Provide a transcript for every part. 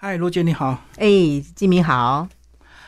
嗨，罗姐你好。哎，金明好。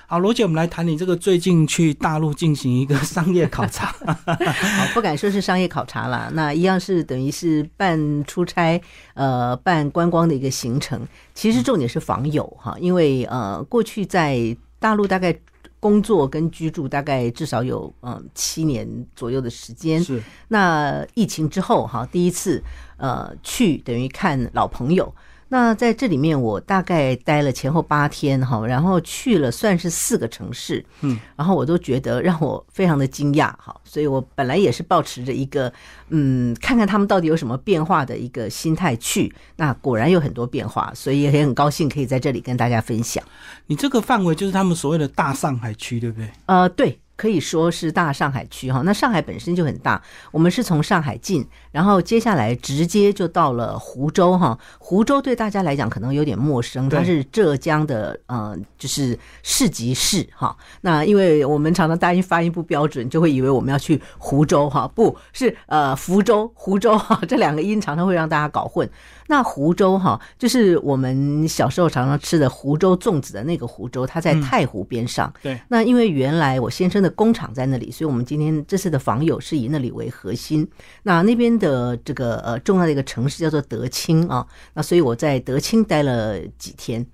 好，罗姐，我们来谈你这个最近去大陆进行一个商业考察。好，不敢说是商业考察了，那一样是等于是办出差，呃，办观光的一个行程。其实重点是访友哈，因为呃，过去在大陆大概工作跟居住大概至少有嗯七年左右的时间。是。那疫情之后哈，第一次呃去等于看老朋友。那在这里面，我大概待了前后八天哈，然后去了算是四个城市，嗯，然后我都觉得让我非常的惊讶哈，所以我本来也是保持着一个嗯，看看他们到底有什么变化的一个心态去，那果然有很多变化，所以也很高兴可以在这里跟大家分享。你这个范围就是他们所谓的大上海区，对不对？呃，对。可以说是大上海区哈，那上海本身就很大，我们是从上海进，然后接下来直接就到了湖州哈。湖州对大家来讲可能有点陌生，它是浙江的呃，就是市级市哈。那因为我们常常大音发音不标准，就会以为我们要去湖州哈，不是呃福州、湖州哈，这两个音常常会让大家搞混。那湖州哈，就是我们小时候常常吃的湖州粽子的那个湖州，它在太湖边上。对。那因为原来我先生的工厂在那里，所以我们今天这次的访友是以那里为核心。那那边的这个呃重要的一个城市叫做德清啊。那所以我在德清待了几天。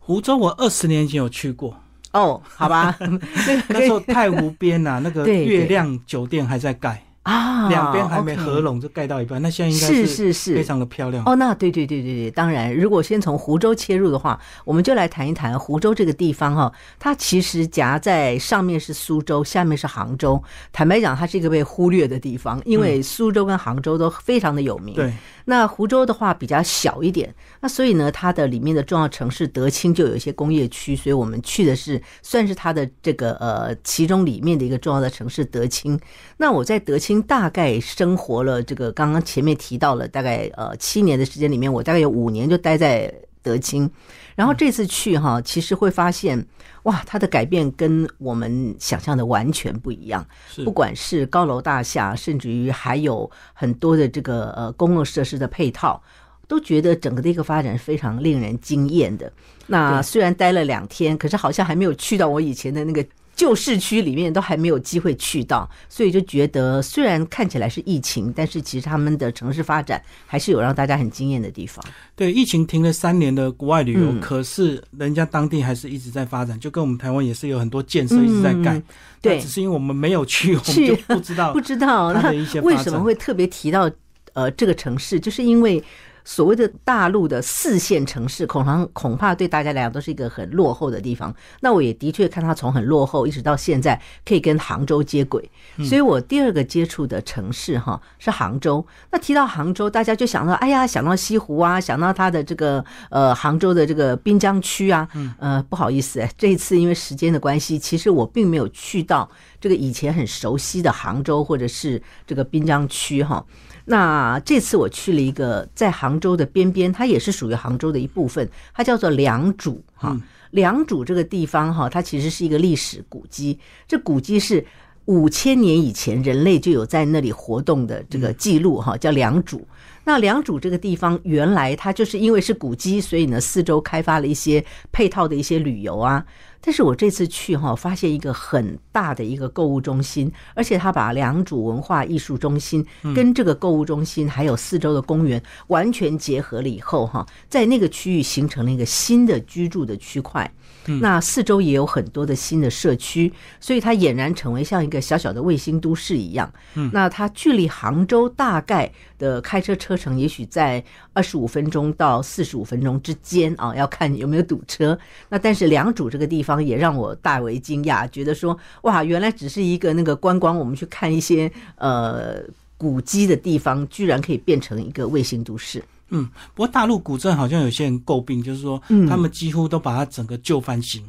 湖州我二十年前有去过。哦，好吧。那时候太湖边呐，那个月亮酒店还在盖。啊，两边还没合拢就盖到一半，那现在应该是是是非常的漂亮哦。那对对对对对，当然，如果先从湖州切入的话，我们就来谈一谈湖州这个地方哈。它其实夹在上面是苏州，下面是杭州。坦白讲，它是一个被忽略的地方，因为苏州跟杭州都非常的有名。对。那湖州的话比较小一点，那所以呢，它的里面的重要城市德清就有一些工业区，所以我们去的是算是它的这个呃其中里面的一个重要的城市德清。那我在德清大概生活了这个刚刚前面提到了大概呃七年的时间里面，我大概有五年就待在德清。然后这次去哈，其实会发现，哇，它的改变跟我们想象的完全不一样。不管是高楼大厦，甚至于还有很多的这个呃公共设施的配套，都觉得整个的一个发展是非常令人惊艳的。那虽然待了两天，可是好像还没有去到我以前的那个。旧市区里面都还没有机会去到，所以就觉得虽然看起来是疫情，但是其实他们的城市发展还是有让大家很惊艳的地方。对，疫情停了三年的国外旅游，可是人家当地还是一直在发展，就跟我们台湾也是有很多建设一直在盖。对，只是因为我们没有去，我们就不知道 不知道它的一些为什么会特别提到呃这个城市，就是因为。所谓的大陆的四线城市，恐怕恐怕对大家来讲都是一个很落后的地方。那我也的确看它从很落后一直到现在可以跟杭州接轨。所以我第二个接触的城市哈是杭州。那提到杭州，大家就想到哎呀，想到西湖啊，想到它的这个呃杭州的这个滨江区啊。呃，不好意思，这一次因为时间的关系，其实我并没有去到这个以前很熟悉的杭州或者是这个滨江区哈。那这次我去了一个在杭州的边边，它也是属于杭州的一部分，它叫做良渚哈。良渚这个地方哈，它其实是一个历史古迹，这古迹是五千年以前人类就有在那里活动的这个记录哈，叫良渚。那良渚这个地方原来它就是因为是古迹，所以呢四周开发了一些配套的一些旅游啊。但是我这次去哈，发现一个很大的一个购物中心，而且它把良渚文化艺术中心跟这个购物中心还有四周的公园完全结合了以后哈，在那个区域形成了一个新的居住的区块。那四周也有很多的新的社区，所以它俨然成为像一个小小的卫星都市一样。那它距离杭州大概的开车车程，也许在二十五分钟到四十五分钟之间啊，要看有没有堵车。那但是良渚这个地方。也让我大为惊讶，觉得说哇，原来只是一个那个观光，我们去看一些呃古迹的地方，居然可以变成一个卫星都市。嗯，不过大陆古镇好像有些人诟病，就是说他们几乎都把它整个旧翻新。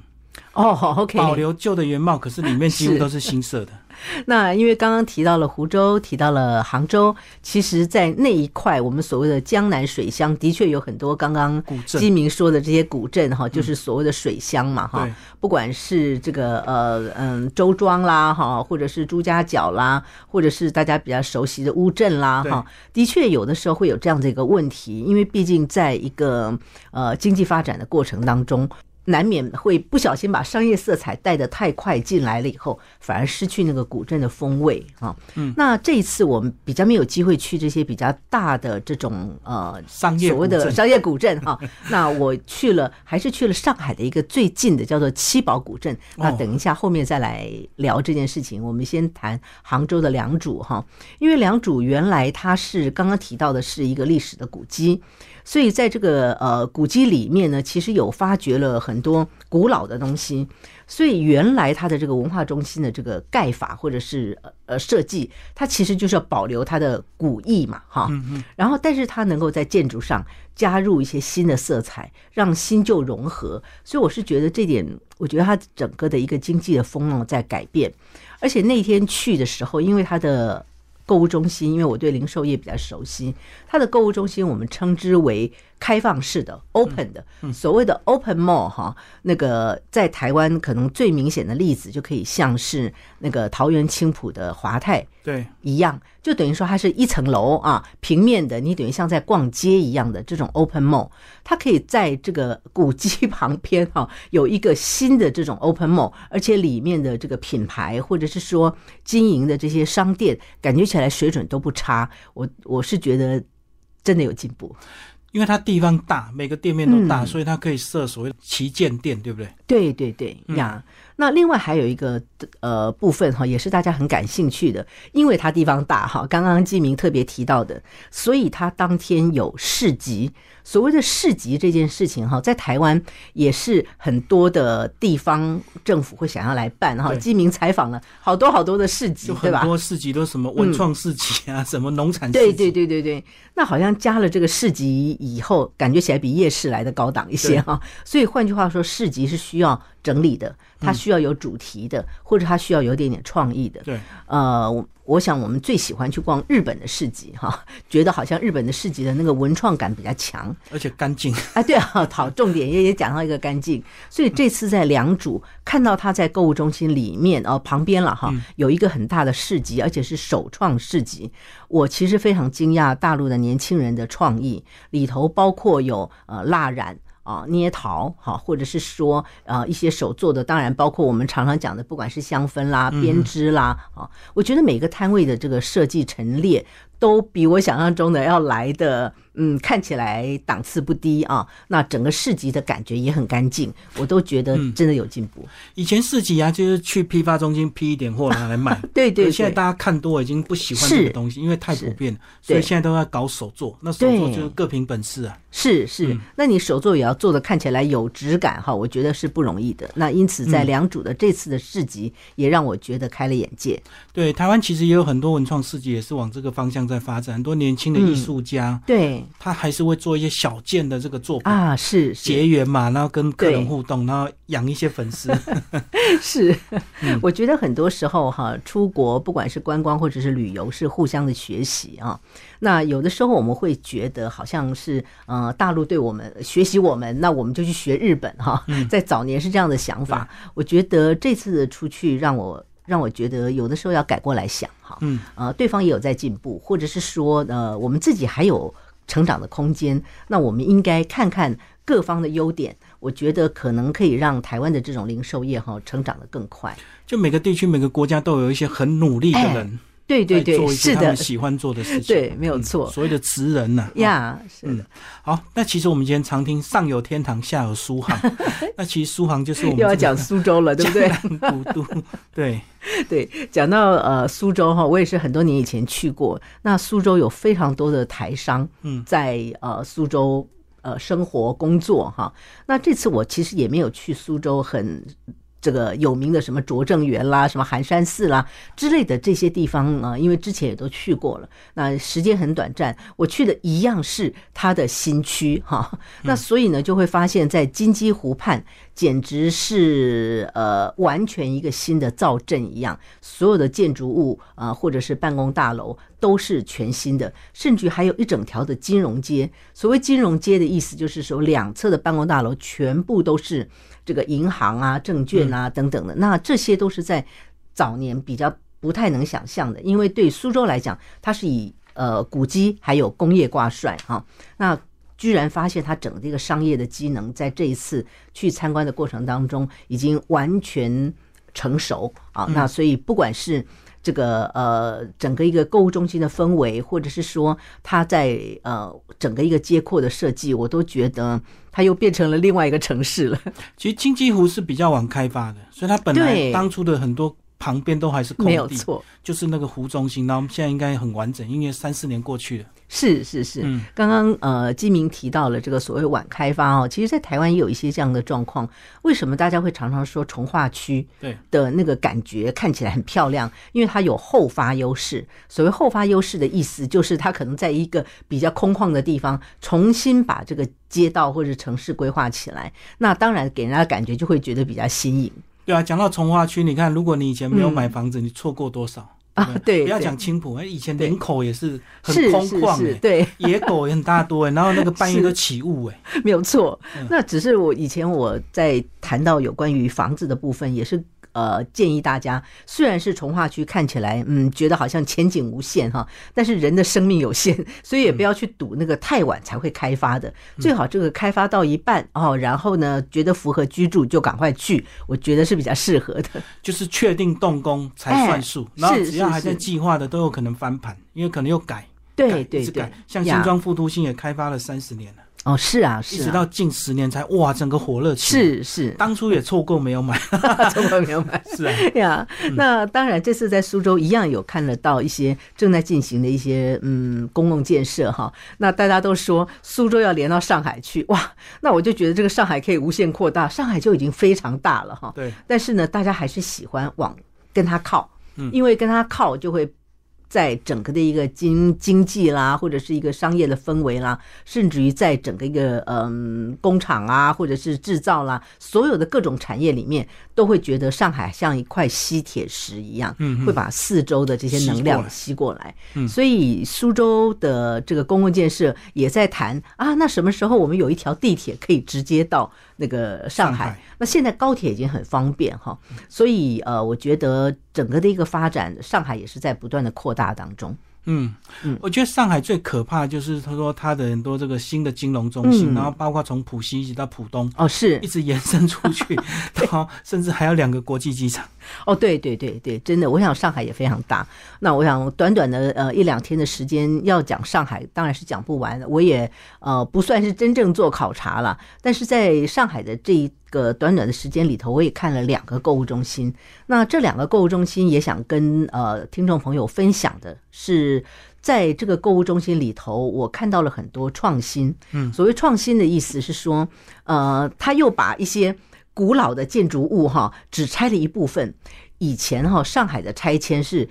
哦，OK，保留旧的原貌，可是里面几乎都是新设的。那因为刚刚提到了湖州，提到了杭州，其实，在那一块，我们所谓的江南水乡，的确有很多刚刚基民说的这些古镇哈，就是所谓的水乡嘛哈。不管是这个呃嗯周庄啦哈，或者是朱家角啦，或者是大家比较熟悉的乌镇啦哈，的确有的时候会有这样的一个问题，因为毕竟在一个呃经济发展的过程当中。难免会不小心把商业色彩带得太快进来了，以后反而失去那个古镇的风味啊。嗯，那这一次我们比较没有机会去这些比较大的这种呃商业所谓的商业古镇哈。那我去了，还是去了上海的一个最近的叫做七宝古镇。那等一下后面再来聊这件事情。我们先谈杭州的良渚哈，因为良渚原来它是刚刚提到的是一个历史的古迹。所以在这个呃古迹里面呢，其实有发掘了很多古老的东西。所以原来它的这个文化中心的这个盖法或者是呃设计，它其实就是要保留它的古意嘛，哈。然后，但是它能够在建筑上加入一些新的色彩，让新旧融合。所以我是觉得这点，我觉得它整个的一个经济的风貌在改变。而且那天去的时候，因为它的。购物中心，因为我对零售业比较熟悉，它的购物中心我们称之为。开放式的 open 的，所谓的 open mall 哈，那个在台湾可能最明显的例子，就可以像是那个桃园青浦的华泰对。一样，就等于说它是一层楼啊，平面的，你等于像在逛街一样的这种 open mall，它可以在这个古迹旁边哈，有一个新的这种 open mall，而且里面的这个品牌或者是说经营的这些商店，感觉起来水准都不差，我我是觉得真的有进步。因为它地方大，每个店面都大，所以它可以设所谓旗舰店，对不对？对对对呀。那另外还有一个呃部分哈，也是大家很感兴趣的，因为它地方大哈。刚刚季明特别提到的，所以它当天有市集。所谓的市集这件事情哈，在台湾也是很多的地方政府会想要来办哈。季明采访了好多好多的市集，对吧？很多市集都什么文创市集啊，什么农产对对对对对。那好像加了这个市集以后，感觉起来比夜市来的高档一些哈。所以换句话说，市集是需要整理的。它需要有主题的，或者它需要有点点创意的。对，呃，我我想我们最喜欢去逛日本的市集哈，觉得好像日本的市集的那个文创感比较强，而且干净。哎，对啊，好，重点也也讲到一个干净。所以这次在良渚看到他在购物中心里面哦旁边了哈，有一个很大的市集，而且是首创市集。我其实非常惊讶大陆的年轻人的创意，里头包括有呃蜡染。啊，捏陶哈，或者是说呃一些手做的，当然包括我们常常讲的，不管是香氛啦、编织啦，啊，我觉得每个摊位的这个设计陈列。都比我想象中的要来的，嗯，看起来档次不低啊。那整个市集的感觉也很干净，我都觉得真的有进步。以前市集啊，就是去批发中心批一点货拿来卖。对 对。现在大家看多，已经不喜欢这个东西，因为太普遍了，所以现在都在搞手作。那手作就是各凭本事啊。是是，那你手作也要做的看起来有质感哈，我觉得是不容易的。那因此在良渚的这次的市集，也让我觉得开了眼界。对，台湾其实也有很多文创市集，也是往这个方向。在发展，很多年轻的艺术家，对，他还是会做一些小件的这个作品啊，是结缘嘛，然后跟客人互动，然后养一些粉丝。是，我觉得很多时候哈，出国不管是观光或者是旅游，是互相的学习啊。那有的时候我们会觉得好像是呃大陆对我们学习我们，那我们就去学日本哈。在早年是这样的想法，我觉得这次出去让我。让我觉得有的时候要改过来想哈，嗯，呃，对方也有在进步，或者是说，呃，我们自己还有成长的空间，那我们应该看看各方的优点，我觉得可能可以让台湾的这种零售业哈成长的更快。就每个地区、每个国家都有一些很努力的人。对对对，是的，喜欢做的事情，对，没有错。所谓的词人呐，呀，是的。好，那其实我们今天常听上有天堂，下有苏杭，那其实苏杭就是我们又要讲苏州了，对不对？古都，对对。讲到呃苏州哈，我也是很多年以前去过。那苏州有非常多的台商，嗯，在呃苏州呃生活工作哈。那这次我其实也没有去苏州很。这个有名的什么拙政园啦、什么寒山寺啦之类的这些地方啊，因为之前也都去过了，那时间很短暂，我去的一样是它的新区哈。那所以呢，就会发现，在金鸡湖畔，简直是呃完全一个新的造镇一样，所有的建筑物啊，或者是办公大楼都是全新的，甚至还有一整条的金融街。所谓金融街的意思，就是说两侧的办公大楼全部都是。这个银行啊、证券啊等等的，那这些都是在早年比较不太能想象的，因为对苏州来讲，它是以呃古迹还有工业挂帅哈，那居然发现它整个这个商业的机能，在这一次去参观的过程当中，已经完全成熟啊，那所以不管是。这个呃，整个一个购物中心的氛围，或者是说它在呃整个一个街廓的设计，我都觉得它又变成了另外一个城市了。其实金鸡湖是比较晚开发的，所以它本来当初的很多。旁边都还是空地，没有错，就是那个湖中心。那我们现在应该很完整，因为三四年过去了。是是是，刚刚呃，金明提到了这个所谓晚开发哦，其实，在台湾也有一些这样的状况。为什么大家会常常说从化区对的那个感觉看起来很漂亮？因为它有后发优势。所谓后发优势的意思，就是它可能在一个比较空旷的地方，重新把这个街道或者城市规划起来。那当然给人家感觉就会觉得比较新颖。对啊，讲到从化区，你看，如果你以前没有买房子，你错过多少？啊？对，不要讲青浦，哎，以前人口也是很空旷，哎，对，野狗也很大多，哎，然后那个半夜 都起雾，哎，没有错。那只是我以前我在谈到有关于房子的部分，也是。呃，建议大家，虽然是从化区，看起来嗯，觉得好像前景无限哈，但是人的生命有限，所以也不要去赌那个太晚才会开发的，最好这个开发到一半哦，然后呢，觉得符合居住就赶快去，我觉得是比较适合的。就是确定动工才算数，然后只要还在计划的都有可能翻盘，因为可能又改，对对对，像新庄副都心也开发了三十年了。哦，是啊，是一直到近十年才哇，整个火热起来。是是，当初也错过没有买，错过没有买。是啊，呀，那当然，这次在苏州一样有看得到一些正在进行的一些嗯公共建设哈。那大家都说苏州要连到上海去哇，那我就觉得这个上海可以无限扩大，上海就已经非常大了哈。对，但是呢，大家还是喜欢往跟它靠，因为跟他靠就会。在整个的一个经经济啦，或者是一个商业的氛围啦，甚至于在整个一个嗯工厂啊，或者是制造啦，所有的各种产业里面，都会觉得上海像一块吸铁石一样，嗯，会把四周的这些能量吸过来。嗯，所以苏州的这个公共建设也在谈啊，那什么时候我们有一条地铁可以直接到那个上海？那现在高铁已经很方便哈，所以呃，我觉得整个的一个发展，上海也是在不断的扩大当中。嗯嗯，我觉得上海最可怕就是他说他的很多这个新的金融中心，然后包括从浦西一直到浦东哦，是一直延伸出去，然后甚至还有两个国际机场。哦，对对对对，真的，我想上海也非常大。那我想短短的呃一两天的时间要讲上海，当然是讲不完的。我也呃不算是真正做考察了，但是在上海的这一个短短的时间里头，我也看了两个购物中心。那这两个购物中心也想跟呃听众朋友分享的是，在这个购物中心里头，我看到了很多创新。嗯，所谓创新的意思是说，呃，他又把一些。古老的建筑物哈，只拆了一部分。以前哈，上海的拆迁是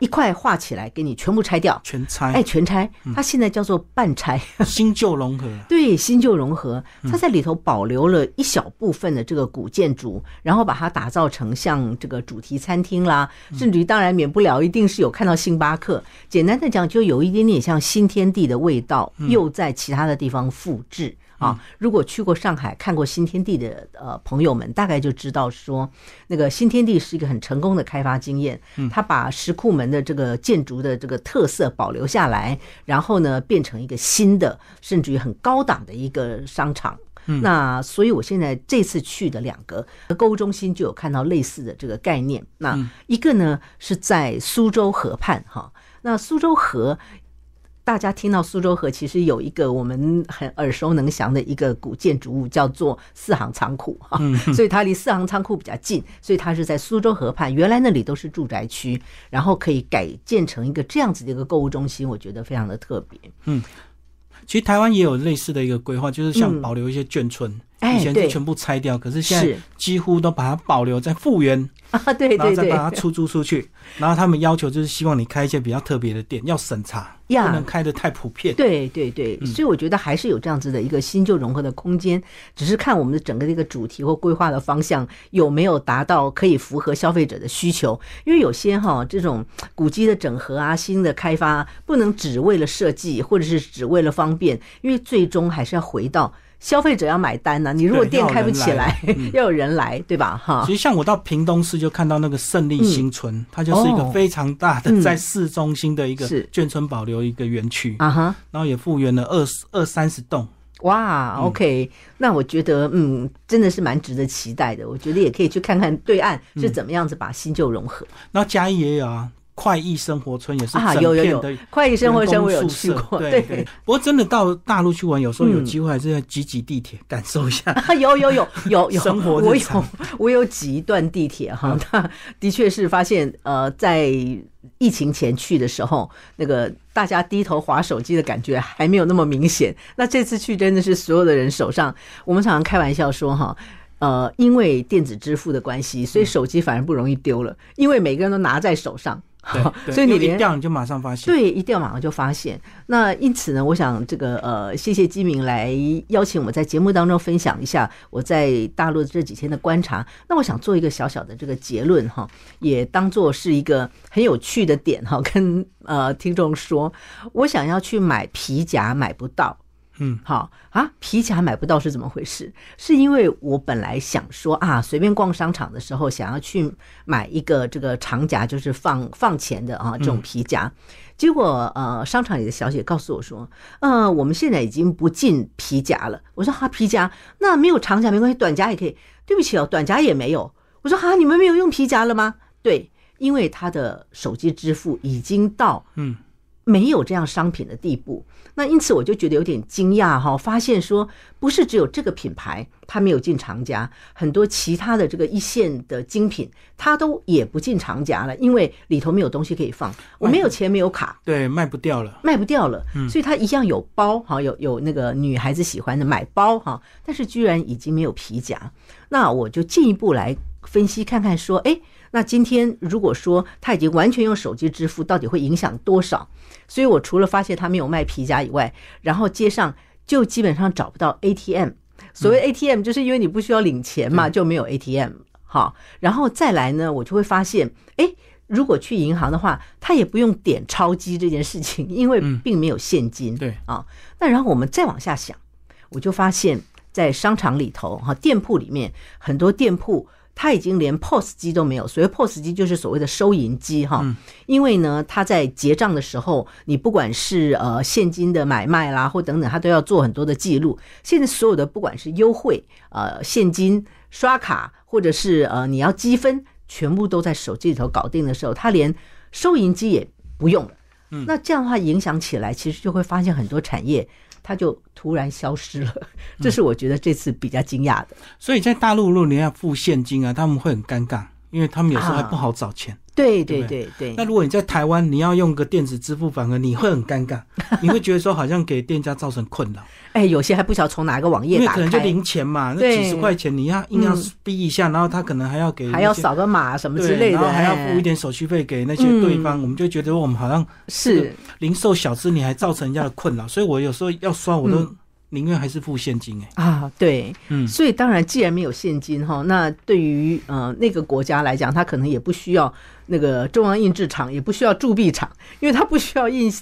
一块画起来，给你全部拆掉，全拆，哎，全拆。它现在叫做半拆，新旧融合。对，新旧融合。它在里头保留了一小部分的这个古建筑，然后把它打造成像这个主题餐厅啦，甚至于当然免不了一定是有看到星巴克。简单的讲，就有一点点像新天地的味道，又在其他的地方复制。啊，如果去过上海看过新天地的呃朋友们，大概就知道说，那个新天地是一个很成功的开发经验。嗯，他把石库门的这个建筑的这个特色保留下来，然后呢变成一个新的，甚至于很高档的一个商场。嗯，那所以我现在这次去的两个购物中心就有看到类似的这个概念。那一个呢是在苏州河畔哈，那苏州河。大家听到苏州河，其实有一个我们很耳熟能详的一个古建筑物，叫做四行仓库哈，所以它离四行仓库比较近，所以它是在苏州河畔。原来那里都是住宅区，然后可以改建成一个这样子的一个购物中心，我觉得非常的特别。嗯，其实台湾也有类似的一个规划，就是像保留一些眷村。哎，以前是全部拆掉，可是现在几乎都把它保留在复原啊，对对对，然后再把它出租出去。然后他们要求就是希望你开一些比较特别的店，要审查，不能开的太普遍。对对对，所以我觉得还是有这样子的一个新旧融合的空间，只是看我们的整个的一个主题或规划的方向有没有达到可以符合消费者的需求。因为有些哈这种古迹的整合啊、新的开发，不能只为了设计或者是只为了方便，因为最终还是要回到。消费者要买单呢，你如果店开不起来，要有人来，对吧？哈。其实像我到屏东市就看到那个胜利新村，它就是一个非常大的在市中心的一个眷村保留一个园区啊哈，然后也复原了二二三十栋。哇，OK，那我觉得嗯，真的是蛮值得期待的。我觉得也可以去看看对岸是怎么样子把新旧融合。那嘉义也有啊。快意生活村也是啊，有有有，快意生活村我有去过，对对。不过真的到大陆去玩，有时候有机会还是要挤挤地铁，感受一下。有有有有有，生活我有我有挤一段地铁哈，那的确是发现呃，在疫情前去的时候，那个大家低头划手机的感觉还没有那么明显。那这次去真的是所有的人手上，我们常常开玩笑说哈。呃，因为电子支付的关系，所以手机反而不容易丢了，因为每个人都拿在手上，所以你一掉你就马上发现，对，一掉马上就发现。那因此呢，我想这个呃，谢谢基明来邀请我们在节目当中分享一下我在大陆这几天的观察。那我想做一个小小的这个结论哈，也当做是一个很有趣的点哈，跟呃听众说，我想要去买皮夹买不到。嗯，好啊，皮夹买不到是怎么回事？是因为我本来想说啊，随便逛商场的时候，想要去买一个这个长夹，就是放放钱的啊，这种皮夹。结果呃，商场里的小姐告诉我说，呃，我们现在已经不进皮夹了。我说哈，皮夹那没有长夹没关系，短夹也可以。对不起哦，短夹也没有。我说哈，你们没有用皮夹了吗？对，因为他的手机支付已经到嗯。没有这样商品的地步，那因此我就觉得有点惊讶哈，发现说不是只有这个品牌它没有进长夹，很多其他的这个一线的精品它都也不进长夹了，因为里头没有东西可以放，我没有钱没有卡，对，卖不掉了，卖不掉了，所以它一样有包哈，有有那个女孩子喜欢的买包哈，但是居然已经没有皮夹，那我就进一步来分析看看说，哎。那今天如果说他已经完全用手机支付，到底会影响多少？所以我除了发现他没有卖皮夹以外，然后街上就基本上找不到 ATM。所谓 ATM，就是因为你不需要领钱嘛，就没有 ATM。好，然后再来呢，我就会发现，哎，如果去银行的话，他也不用点钞机这件事情，因为并没有现金。对啊，那然后我们再往下想，我就发现，在商场里头哈，店铺里面很多店铺。他已经连 POS 机都没有，所谓 POS 机就是所谓的收银机哈，因为呢，他在结账的时候，你不管是呃现金的买卖啦，或等等，他都要做很多的记录。现在所有的不管是优惠呃现金刷卡，或者是呃你要积分，全部都在手机里头搞定的时候，他连收银机也不用了。那这样的话影响起来，其实就会发现很多产业。它就突然消失了，这是我觉得这次比较惊讶的。所以在大陆，如果你要付现金啊，他们会很尴尬，因为他们有时候还不好找钱。对对对对。那如果你在台湾，你要用个电子支付，反而你会很尴尬，你会觉得说好像给店家造成困扰。哎，有些还不晓得从哪个网页打开，可能就零钱嘛，那几十块钱你要硬要逼一下，然后他可能还要给，还要扫个码什么之类的，然后还要付一点手续费给那些对方，我们就觉得我们好像是零售小资，你还造成人家的困扰，所以我有时候要刷我都。宁愿还是付现金哎啊，对，嗯，所以当然，既然没有现金哈，那对于呃那个国家来讲，他可能也不需要那个中央印制厂，也不需要铸币厂，因为他不需要印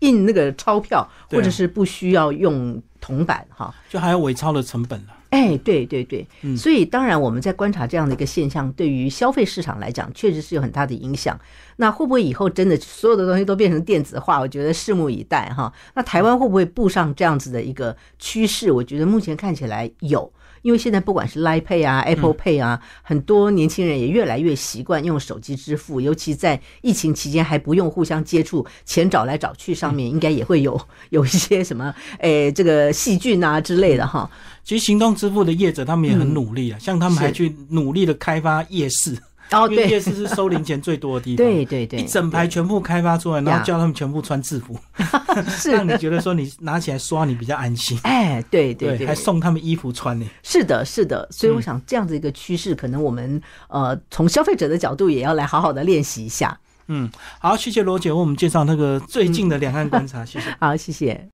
印那个钞票，或者是不需要用铜板哈，就还有伪钞的成本了。哎，对对对，所以当然我们在观察这样的一个现象，对于消费市场来讲，确实是有很大的影响。那会不会以后真的所有的东西都变成电子化？我觉得拭目以待哈。那台湾会不会步上这样子的一个趋势？我觉得目前看起来有。因为现在不管是 Line Pay 啊、Apple Pay 啊，很多年轻人也越来越习惯用手机支付，尤其在疫情期间还不用互相接触，钱找来找去上面应该也会有 有一些什么 诶这个细菌啊之类的哈。其实行动支付的业者他们也很努力啊，像他们还去努力的开发夜市。哦，因为夜市是收零钱最多的地方。对对对，一整排全部开发出来，然后叫他们全部穿制服，是让你觉得说你拿起来刷你比较安心。哎，对对对，还送他们衣服穿呢。是的，是的，所以我想这样子一个趋势，可能我们呃从消费者的角度也要来好好的练习一下。嗯，好，谢谢罗姐为我们介绍那个最近的两岸观察，谢谢。好，谢谢。